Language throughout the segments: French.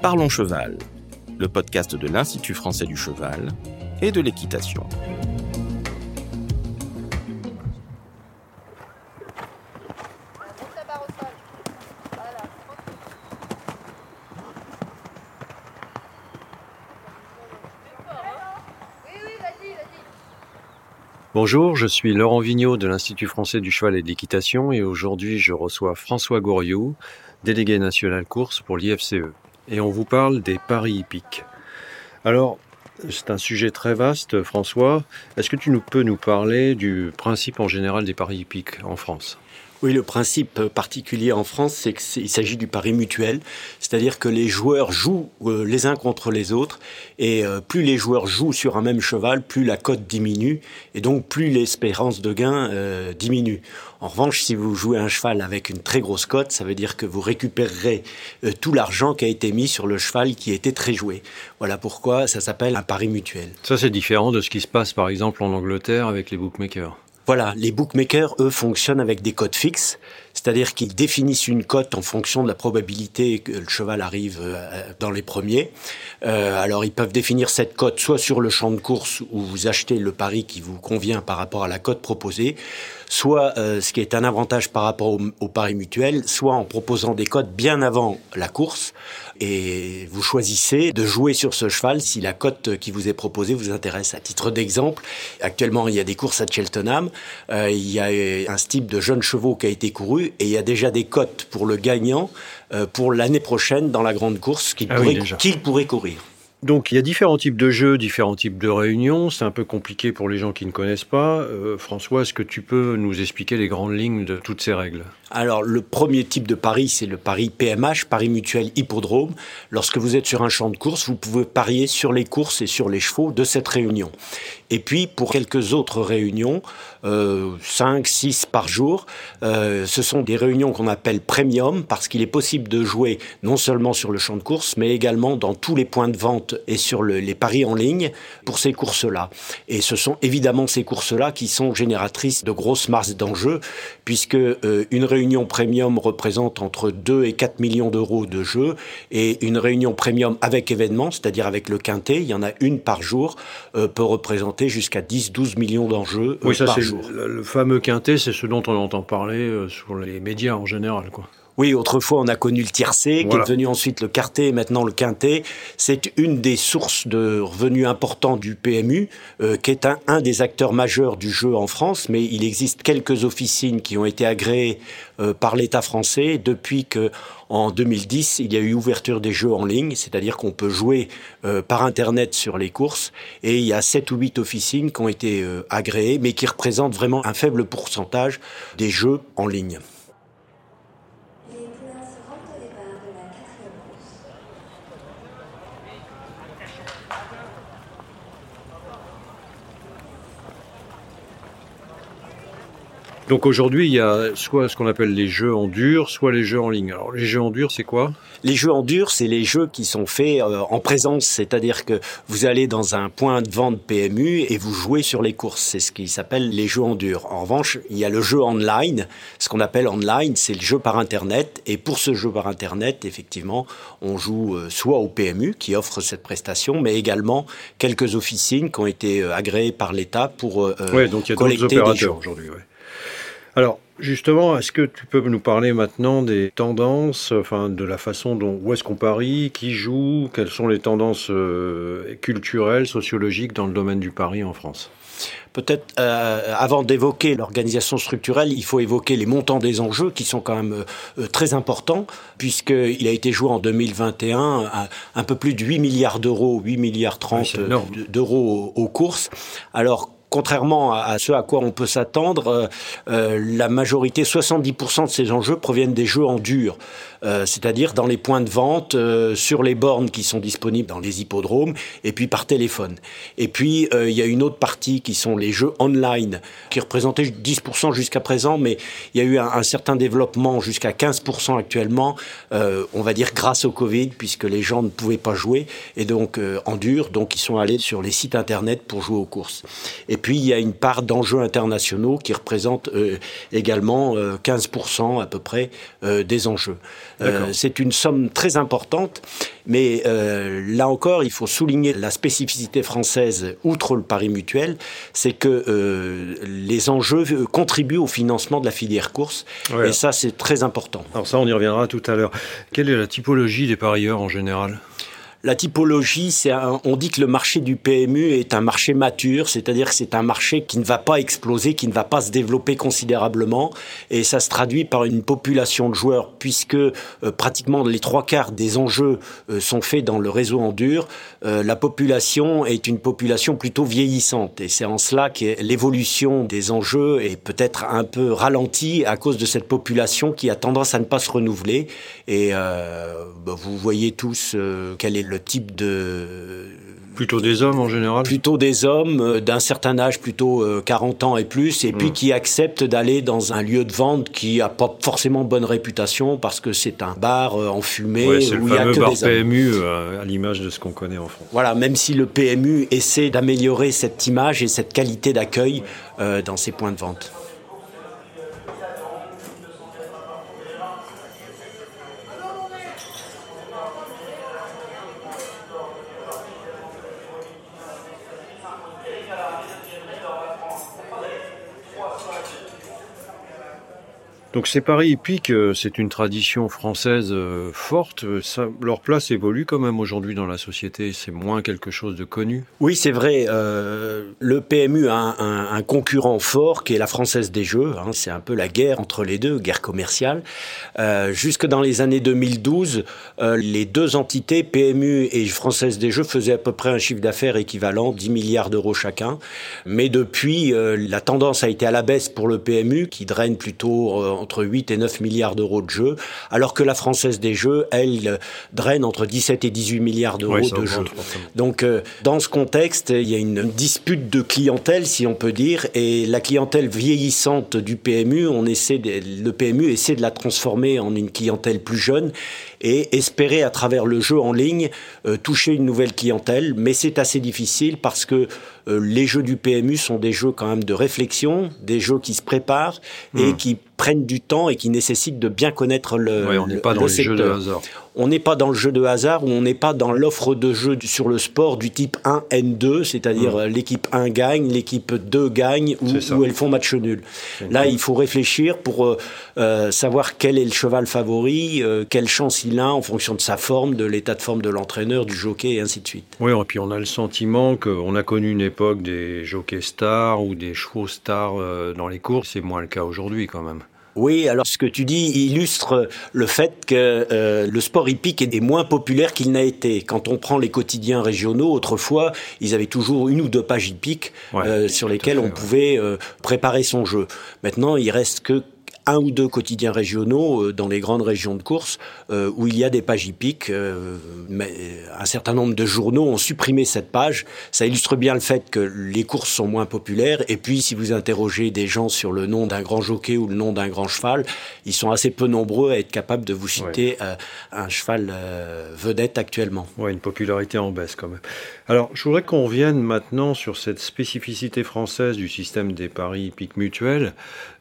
Parlons Cheval, le podcast de l'Institut français du cheval et de l'équitation. Bonjour, je suis Laurent Vigneault de l'Institut français du cheval et de l'équitation et aujourd'hui je reçois François Goriot, délégué national course pour l'IFCE. Et on vous parle des paris hippiques. Alors, c'est un sujet très vaste, François. Est-ce que tu peux nous parler du principe en général des paris hippiques en France? Oui, le principe particulier en France, c'est qu'il s'agit du pari mutuel, c'est-à-dire que les joueurs jouent euh, les uns contre les autres, et euh, plus les joueurs jouent sur un même cheval, plus la cote diminue, et donc plus l'espérance de gain euh, diminue. En revanche, si vous jouez un cheval avec une très grosse cote, ça veut dire que vous récupérerez tout l'argent qui a été mis sur le cheval qui été très joué. Voilà pourquoi ça s'appelle un pari mutuel. Ça, c'est différent de ce qui se passe par exemple en Angleterre avec les bookmakers. Voilà, les bookmakers, eux, fonctionnent avec des cotes fixes, c'est-à-dire qu'ils définissent une cote en fonction de la probabilité que le cheval arrive euh, dans les premiers. Euh, alors, ils peuvent définir cette cote soit sur le champ de course où vous achetez le pari qui vous convient par rapport à la cote proposée, soit euh, ce qui est un avantage par rapport au, au pari mutuel, soit en proposant des cotes bien avant la course et vous choisissez de jouer sur ce cheval si la cote qui vous est proposée vous intéresse. À titre d'exemple, actuellement il y a des courses à Cheltenham, il y a un type de jeunes chevaux qui a été couru et il y a déjà des cotes pour le gagnant euh, pour l'année prochaine dans la grande course qu'il ah pourrait, qu'il pourrait courir. Donc il y a différents types de jeux, différents types de réunions. C'est un peu compliqué pour les gens qui ne connaissent pas. Euh, François, est-ce que tu peux nous expliquer les grandes lignes de toutes ces règles? Alors le premier type de pari, c'est le pari PMH, pari mutuel hippodrome. Lorsque vous êtes sur un champ de course, vous pouvez parier sur les courses et sur les chevaux de cette réunion. Et puis pour quelques autres réunions, euh, 5, 6 par jour, euh, ce sont des réunions qu'on appelle premium parce qu'il est possible de jouer non seulement sur le champ de course, mais également dans tous les points de vente et sur les paris en ligne pour ces courses-là. Et ce sont évidemment ces courses-là qui sont génératrices de grosses masses d'enjeux, puisque euh, une réunion premium représente entre 2 et 4 millions d'euros de jeux, et une réunion premium avec événement, c'est-à-dire avec le quintet, il y en a une par jour, euh, peut représenter jusqu'à 10-12 millions d'enjeux oui, ça, par jour. Le, le fameux quintet, c'est ce dont on entend parler sur les médias en général, quoi. Oui, autrefois on a connu le tiercé, qui est devenu ensuite le quartet, et maintenant le quintet. C'est une des sources de revenus importants du PMU, euh, qui est un, un, des acteurs majeurs du jeu en France. Mais il existe quelques officines qui ont été agréées euh, par l'État français depuis que en 2010 il y a eu ouverture des jeux en ligne, c'est-à-dire qu'on peut jouer euh, par internet sur les courses. Et il y a sept ou huit officines qui ont été euh, agréées, mais qui représentent vraiment un faible pourcentage des jeux en ligne. Donc aujourd'hui, il y a soit ce qu'on appelle les jeux en dur, soit les jeux en ligne. Alors les jeux en dur, c'est quoi? Les jeux en dur, c'est les jeux qui sont faits euh, en présence, c'est-à-dire que vous allez dans un point de vente PMU et vous jouez sur les courses. C'est ce qui s'appelle les jeux en dur. En revanche, il y a le jeu online. Ce qu'on appelle online, c'est le jeu par Internet. Et pour ce jeu par Internet, effectivement, on joue euh, soit au PMU qui offre cette prestation, mais également quelques officines qui ont été euh, agréées par l'État pour euh, ouais, donc il y a collecter opérateurs aujourd'hui. Ouais. Alors, justement, est-ce que tu peux nous parler maintenant des tendances, enfin, de la façon dont, où est-ce qu'on parie, qui joue, quelles sont les tendances euh, culturelles, sociologiques dans le domaine du pari en France? Peut-être euh, avant d'évoquer l'organisation structurelle, il faut évoquer les montants des enjeux qui sont quand même euh, très importants, puisqu'il a été joué en 2021 à un peu plus de 8 milliards d'euros, 8 milliards 30 ouais, d'euros aux, aux courses. Alors contrairement à, ce à quoi on peut s'attendre, euh, euh, la majorité, 70% de ces enjeux proviennent des jeux en dur, euh, c'est-à-dire dans les points de vente, sur les bornes qui sont disponibles dans les hippodromes, et puis par téléphone. Et puis il y a une autre partie qui sont les jeux online, qui représentaient 10% jusqu'à présent, mais il y a eu un, certain développement jusqu'à 15% actuellement, on va dire grâce au Covid, puisque les gens ne pouvaient pas jouer, et donc en dur, donc ils sont allés sur les sites internet pour jouer aux courses. Puis il y a une part d'enjeux internationaux qui représente également 15% à peu près des enjeux. C'est une somme très importante, mais là encore, il faut souligner la spécificité française, outre le pari mutuel, c'est que les enjeux contribuent au financement de la filière course, et ça c'est très important. Alors ça, on y reviendra tout à l'heure. Quelle est la typologie des parieurs en général? La typologie, c'est on dit que le marché du PMU est un marché mature, c'est-à-dire que c'est un marché qui ne va pas exploser, qui ne va pas se développer considérablement, et ça se traduit par une population de joueurs, puisque euh, pratiquement les trois quarts des enjeux euh, sont faits dans le réseau en dur. Euh, la population est une population plutôt vieillissante, et c'est en cela que l'évolution des enjeux est peut-être un peu ralentie à cause de cette population qui a tendance à ne pas se renouveler. Et bah, vous voyez tous quelle est le type de... Plutôt des hommes en général Plutôt des hommes euh, d'un certain âge, plutôt 40 euh, ans et plus, et puis hmm. qui acceptent d'aller dans un lieu de vente qui a pas forcément bonne réputation parce que c'est un bar euh, en fumée où il y a que bar des PMU à l'image de ce qu'on connaît en France. Voilà, même si le PMU essaie d'améliorer cette image et cette qualité d'accueil dans ses points de vente. Donc ces paris hippiques, euh, c'est une tradition française euh, forte. leur place évolue quand même aujourd'hui dans la société. C'est moins quelque chose de connu. Oui, c'est vrai. Euh, le PMU a un, concurrent fort qui est la Française des Jeux. Hein. C'est un peu la guerre entre les deux, guerre commerciale. jusque dans les années 2012, les deux entités, PMU et Française des Jeux, faisaient à peu près un chiffre d'affaires équivalent, 10 milliards d'euros chacun. Mais depuis, la tendance a été à la baisse pour le PMU, qui draine plutôt entre 8 et 9 milliards d'euros de jeux, alors que la Française des Jeux, elle, draine entre 17 et 18 milliards d'euros de jeux. Donc, euh, dans ce contexte, il y a une dispute de clientèle, si on peut dire, et la clientèle vieillissante du PMU, on essaie le PMU essaie de la transformer en une clientèle plus jeune et espérer à travers le jeu en ligne euh, toucher une nouvelle clientèle. Mais c'est assez difficile parce que euh, les jeux du PMU sont des jeux quand même de réflexion, des jeux qui se préparent et hmm. qui prennent du temps et qui nécessitent de bien connaître le, ouais, on n'est pas dans les jeux de hasard on n'est pas dans le jeu de hasard ou on n'est pas dans l'offre de jeu sur le sport du type 1N2, c'est-à-dire mmh. l'équipe 1 gagne, l'équipe 2 gagne ou, elles font match nul. Là, il faut réfléchir pour euh, euh, savoir quel est le cheval favori, euh, quelle chance il a en fonction de sa forme, de l'état de forme de l'entraîneur, du jockey et ainsi de suite. Oui, et puis on a le sentiment qu'on a connu une époque des jockeys stars ou des chevaux stars dans les courses, c'est moins le cas aujourd'hui quand même. Oui, alors ce que tu dis illustre le fait que euh, le sport hippique est moins populaire qu'il n'a été. Quand on prend les quotidiens régionaux, autrefois, ils avaient toujours une ou deux pages hippiques euh, sur lesquelles on pouvait euh, préparer son jeu. Maintenant, il reste que un ou deux quotidiens régionaux euh, dans les grandes régions de course euh, où il y a des pages hippiques. Euh, mais un certain nombre de journaux ont supprimé cette page. Ça illustre bien le fait que les courses sont moins populaires. Et puis, si vous interrogez des gens sur le nom d'un grand jockey ou le nom d'un grand cheval, ils sont assez peu nombreux à être capables de vous citer un cheval vedette actuellement. Oui, une popularité en baisse quand même. Alors, je voudrais qu'on revienne maintenant sur cette spécificité française du système des paris hippiques mutuels.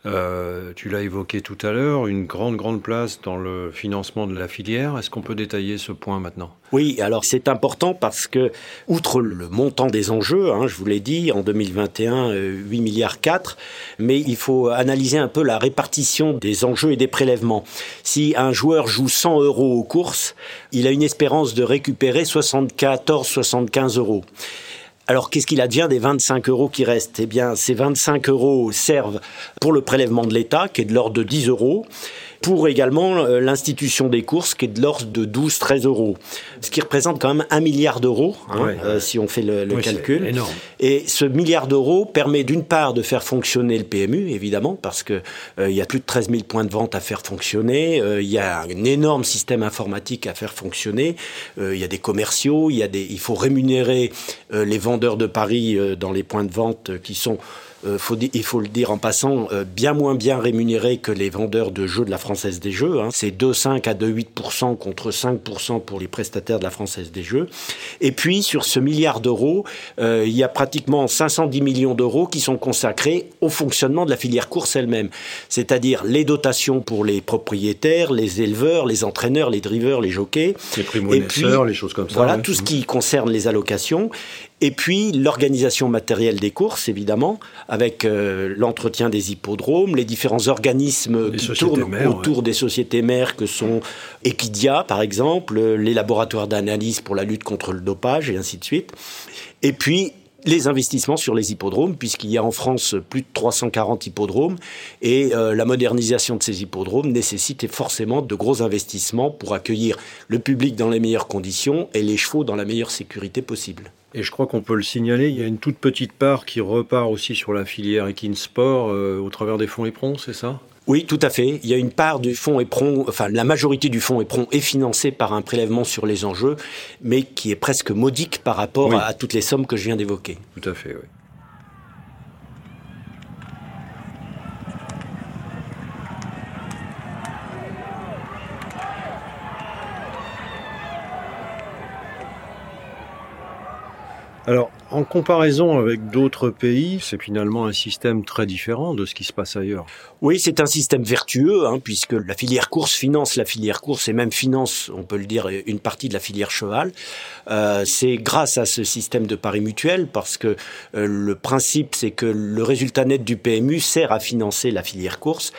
Euh, tu l'as évoqué tout à l'heure, une grande, grande place dans le financement de la filière. Est-ce qu'on peut détailler ce point maintenant? Oui, alors c'est important parce que, outre le montant des enjeux, hein, je vous l'ai dit, en 2021, 8 milliards 4, mais il faut analyser un peu la répartition des enjeux et des prélèvements. Si un joueur joue 100 euros aux courses, il a une espérance de récupérer 74-75 euros. Alors qu'est-ce qu'il advient des 25 euros qui restent? Eh bien, ces 25 euros servent pour le prélèvement de l'État, qui est de l'ordre de 10 euros pour également euh, l'institution des courses qui est de l'ordre de 12-13 euros. Ce qui représente quand même un milliard d'euros, hein, euh, si on fait le, calcul. Énorme. Et ce milliard d'euros permet d'une part de faire fonctionner le PMU, évidemment, parce que euh, y a plus de 13 000 points de vente à faire fonctionner, il y a un énorme système informatique à faire fonctionner, il y a des commerciaux, il, y a des, il faut rémunérer les vendeurs de paris dans les points de vente qui sont faut, il faut le dire en passant, euh, bien moins bien rémunérés que les vendeurs de jeux de la Française des Jeux. Hein. C'est 2,5 à 2,8% contre 5% pour les prestataires de la Française des Jeux. Et puis, sur ce milliard d'euros, euh, il y a pratiquement 510 millions d'euros qui sont consacrés au fonctionnement de la filière course elle-même. C'est-à-dire les dotations pour les propriétaires, les éleveurs, les entraîneurs, les drivers, les jockeys. Les primo les choses comme ça. Voilà, tout ce qui concerne les allocations. Et puis l'organisation matérielle des courses, évidemment, avec euh, l'entretien des hippodromes, les différents organismes qui tournent autour des sociétés mères que sont Equidia, par exemple, les laboratoires d'analyse pour la lutte contre le dopage et ainsi de suite. Et puis les investissements sur les hippodromes, puisqu'il y a en France plus de 340 hippodromes, et euh, la modernisation de ces hippodromes nécessite forcément de gros investissements pour accueillir le public dans les meilleures conditions et les chevaux dans la meilleure sécurité possible. Et je crois qu'on peut le signaler, il y a une toute petite part qui repart aussi sur la filière Equinsport euh, au travers des fonds éperons, c'est ça? Oui, tout à fait. Il y a une part du fonds éperon, enfin la majorité du fonds éperon est financée par un prélèvement sur les enjeux, mais qui est presque modique par rapport à, à toutes les sommes que je viens d'évoquer. Tout à fait, oui. Alors, en comparaison avec d'autres pays, c'est finalement un système très différent de ce qui se passe ailleurs. Oui, c'est un système vertueux, hein, puisque la filière course finance la filière course et même finance, on peut le dire, une partie de la filière cheval. Euh, c'est grâce à ce système de paris mutuel, parce que euh, le principe, c'est que le résultat net du PMU sert à financer la filière course.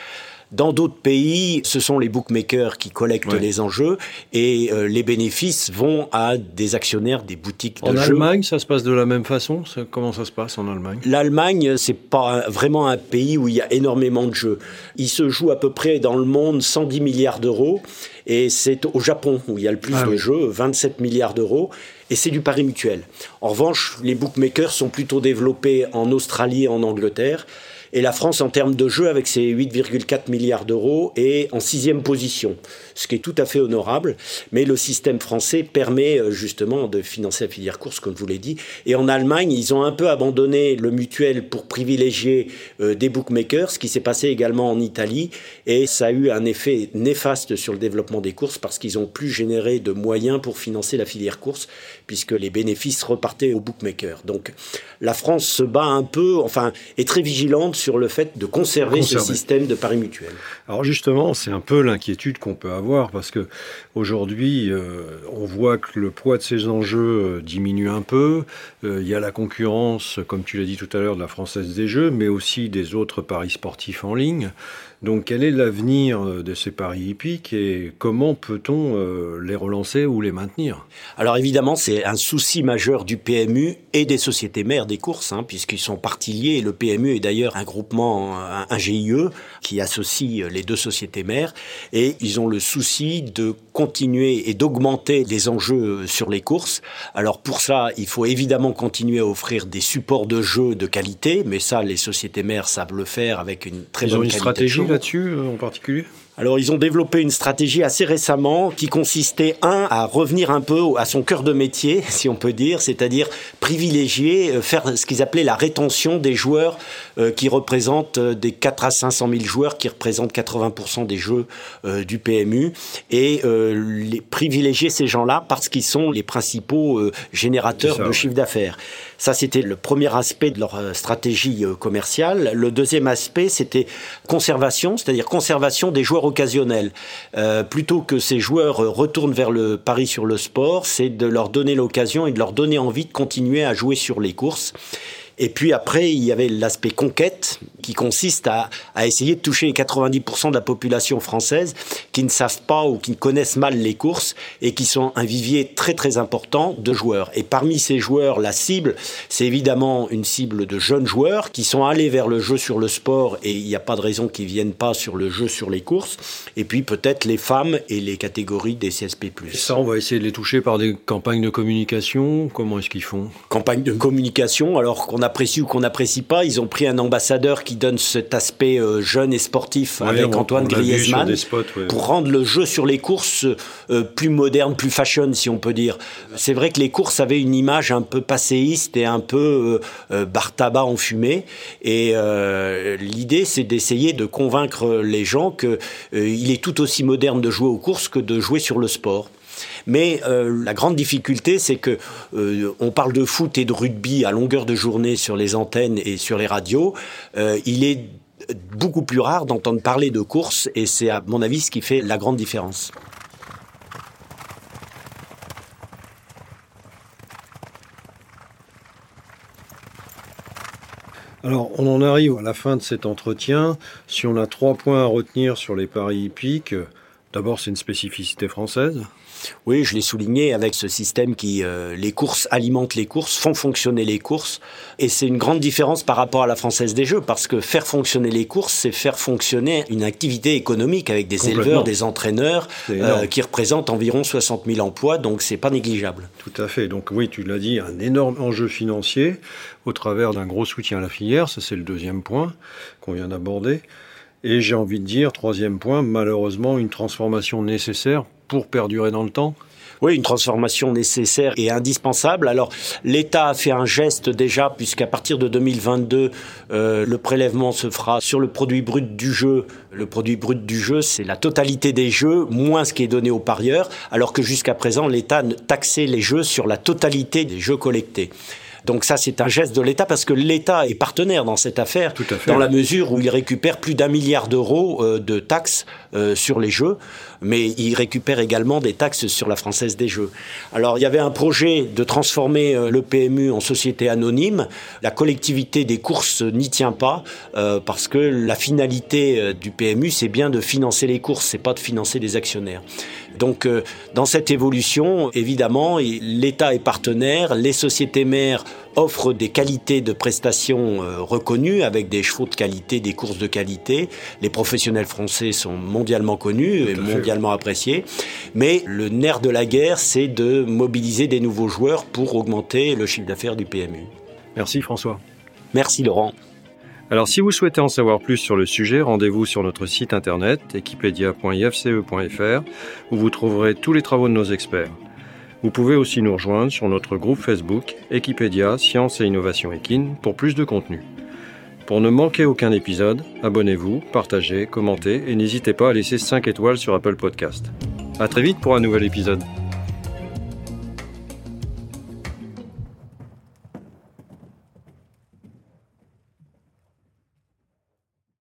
Dans d'autres pays, ce sont les bookmakers qui collectent les enjeux et euh, les bénéfices vont à des actionnaires des boutiques de jeux. En Allemagne, ça se passe de la même façon? Comment ça se passe en Allemagne? L'Allemagne, c'est pas vraiment un pays où il y a énormément de jeux. Il se joue à peu près dans le monde 110 milliards d'euros et c'est au Japon où il y a le plus ah de jeux, 27 milliards d'euros et c'est du pari mutuel. En revanche, les bookmakers sont plutôt développés en Australie et en Angleterre. Et la France, en termes de jeu, avec ses 8,4 milliards d'euros, est en sixième position, ce qui est tout à fait honorable. Mais le système français permet euh, justement de financer la filière course, comme je vous l'ai dit. Et en Allemagne, ils ont un peu abandonné le mutuel pour privilégier euh, des bookmakers, ce qui s'est passé également en Italie. Et ça a eu un effet néfaste sur le développement des courses parce qu'ils ont plus généré de moyens pour financer la filière course, puisque les bénéfices repartaient aux bookmakers. Donc la France se bat un peu, enfin, est très vigilante sur le fait de conserver, ce système de paris mutuel. Alors justement, c'est un peu l'inquiétude qu'on peut avoir parce que aujourd'hui, euh, on voit que le poids de ces enjeux euh, diminue un peu. Euh, il y a la concurrence, comme tu l'as dit tout à l'heure, de la Française des Jeux, mais aussi des autres paris sportifs en ligne. Donc quel est l'avenir de ces paris hippiques et comment peut-on euh, les relancer ou les maintenir? Alors évidemment, c'est un souci majeur du PMU et des sociétés mères des courses, hein, puisqu'ils sont partis liés. le PMU est d'ailleurs un groupement, un, GIE, qui associe les deux sociétés mères. Et ils ont le souci de continuer et d'augmenter les enjeux sur les courses. Alors pour ça, il faut évidemment continuer à offrir des supports de jeux de qualité, mais ça, les sociétés mères savent le faire avec une très bonne ont une stratégie là-dessus euh, en particulier? Alors ils ont développé une stratégie assez récemment qui consistait, un, à revenir un peu à son cœur de métier, si on peut dire, c'est-à-dire privilégier, euh, faire ce qu'ils appelaient la rétention des joueurs euh, qui représentent des 4 à 500 000 joueurs qui représentent 80% des jeux du PMU et les, privilégier ces gens-là parce qu'ils sont les principaux générateurs de chiffre d'affaires. Ça, c'était le premier aspect de leur stratégie commerciale. Le deuxième aspect, c'était conservation, c'est-à-dire conservation des joueurs occasionnels. Euh, plutôt que ces joueurs retournent vers le pari sur le sport, c'est de leur donner l'occasion et de leur donner envie de continuer à jouer sur les courses. Et puis après, il y avait l'aspect conquête qui consiste à, à, essayer de toucher les 90% de la population française qui ne savent pas ou qui connaissent mal les courses et qui sont un vivier très très important de joueurs. Et parmi ces joueurs, la cible, c'est évidemment une cible de jeunes joueurs qui sont allés vers le jeu sur le sport et il n'y a pas de raison qu'ils viennent pas sur le jeu sur les courses. Et puis peut-être les femmes et les catégories des CSP+. Et ça, on va essayer de les toucher par des campagnes de communication. Comment est-ce qu'ils font? Campagne de communication, alors qu'on a apprécie ou qu'on n'apprécie pas, ils ont pris un ambassadeur qui donne cet aspect euh, jeune et sportif avec Antoine Griezmann pour rendre le jeu sur les courses euh, plus moderne, plus fashion, si on peut dire. C'est vrai que les courses avaient une image un peu passéiste et un peu euh, bar tabac enfumé. Et l'idée, c'est d'essayer de convaincre les gens qu'il est tout aussi moderne de jouer aux courses que de jouer sur le sport. Mais euh, la grande difficulté, c'est que euh, on parle de foot et de rugby à longueur de journée sur les antennes et sur les radios. Euh, il est beaucoup plus rare d'entendre parler de course et c'est à mon avis ce qui fait la grande différence. Alors, on en arrive à la fin de cet entretien. Si on a trois points à retenir sur les paris hippiques, d'abord, c'est une spécificité française. Oui, je l'ai souligné avec ce système qui, euh, les courses alimentent les courses, font fonctionner les courses. Et c'est une grande différence par rapport à la Française des Jeux, parce que faire fonctionner les courses, c'est faire fonctionner une activité économique avec des éleveurs, des entraîneurs, euh, qui représentent environ 60 000 emplois, donc c'est pas négligeable. Tout à fait. Donc oui, tu l'as dit, un énorme enjeu financier au travers d'un gros soutien à la filière. Ça, c'est le deuxième point qu'on vient d'aborder. Et j'ai envie de dire, troisième point, malheureusement, une transformation nécessaire pour perdurer dans le temps oui, une transformation nécessaire et indispensable. Alors, l'État a fait un geste déjà, puisqu'à partir de 2022, euh, le prélèvement se fera sur le produit brut du jeu. Le produit brut du jeu, c'est la totalité des jeux, moins ce qui est donné aux parieurs, alors que jusqu'à présent, l'État taxait les jeux sur la totalité des jeux collectés. Donc ça, c'est un geste de l'État parce que l'État est partenaire dans cette affaire, dans la mesure où il récupère plus d'un milliard d'euros euh, de taxes euh, sur les jeux, mais il récupère également des taxes sur la Française des Jeux. Alors il y avait un projet de transformer euh, le PMU en société anonyme. La collectivité des courses n'y tient pas parce que la finalité du PMU, c'est bien de financer les courses, c'est pas de financer des actionnaires. Donc euh, dans cette évolution, évidemment, l'État est partenaire, les sociétés mères offrent des qualités de prestations euh, reconnues avec des chevaux de qualité, des courses de qualité. Les professionnels français sont mondialement connus et mondialement appréciés. Mais le nerf de la guerre, c'est de mobiliser des nouveaux joueurs pour augmenter le chiffre d'affaires du PMU. Merci François. Merci Laurent. Alors si vous souhaitez en savoir plus sur le sujet, rendez-vous sur notre site internet equipedia.ifce.fr où vous trouverez tous les travaux de nos experts. Vous pouvez aussi nous rejoindre sur notre groupe Facebook Equipedia Science et Innovation Equine pour plus de contenu. Pour ne manquer aucun épisode, abonnez-vous, partagez, commentez et n'hésitez pas à laisser 5 étoiles sur Apple Podcast. À très vite pour un nouvel épisode.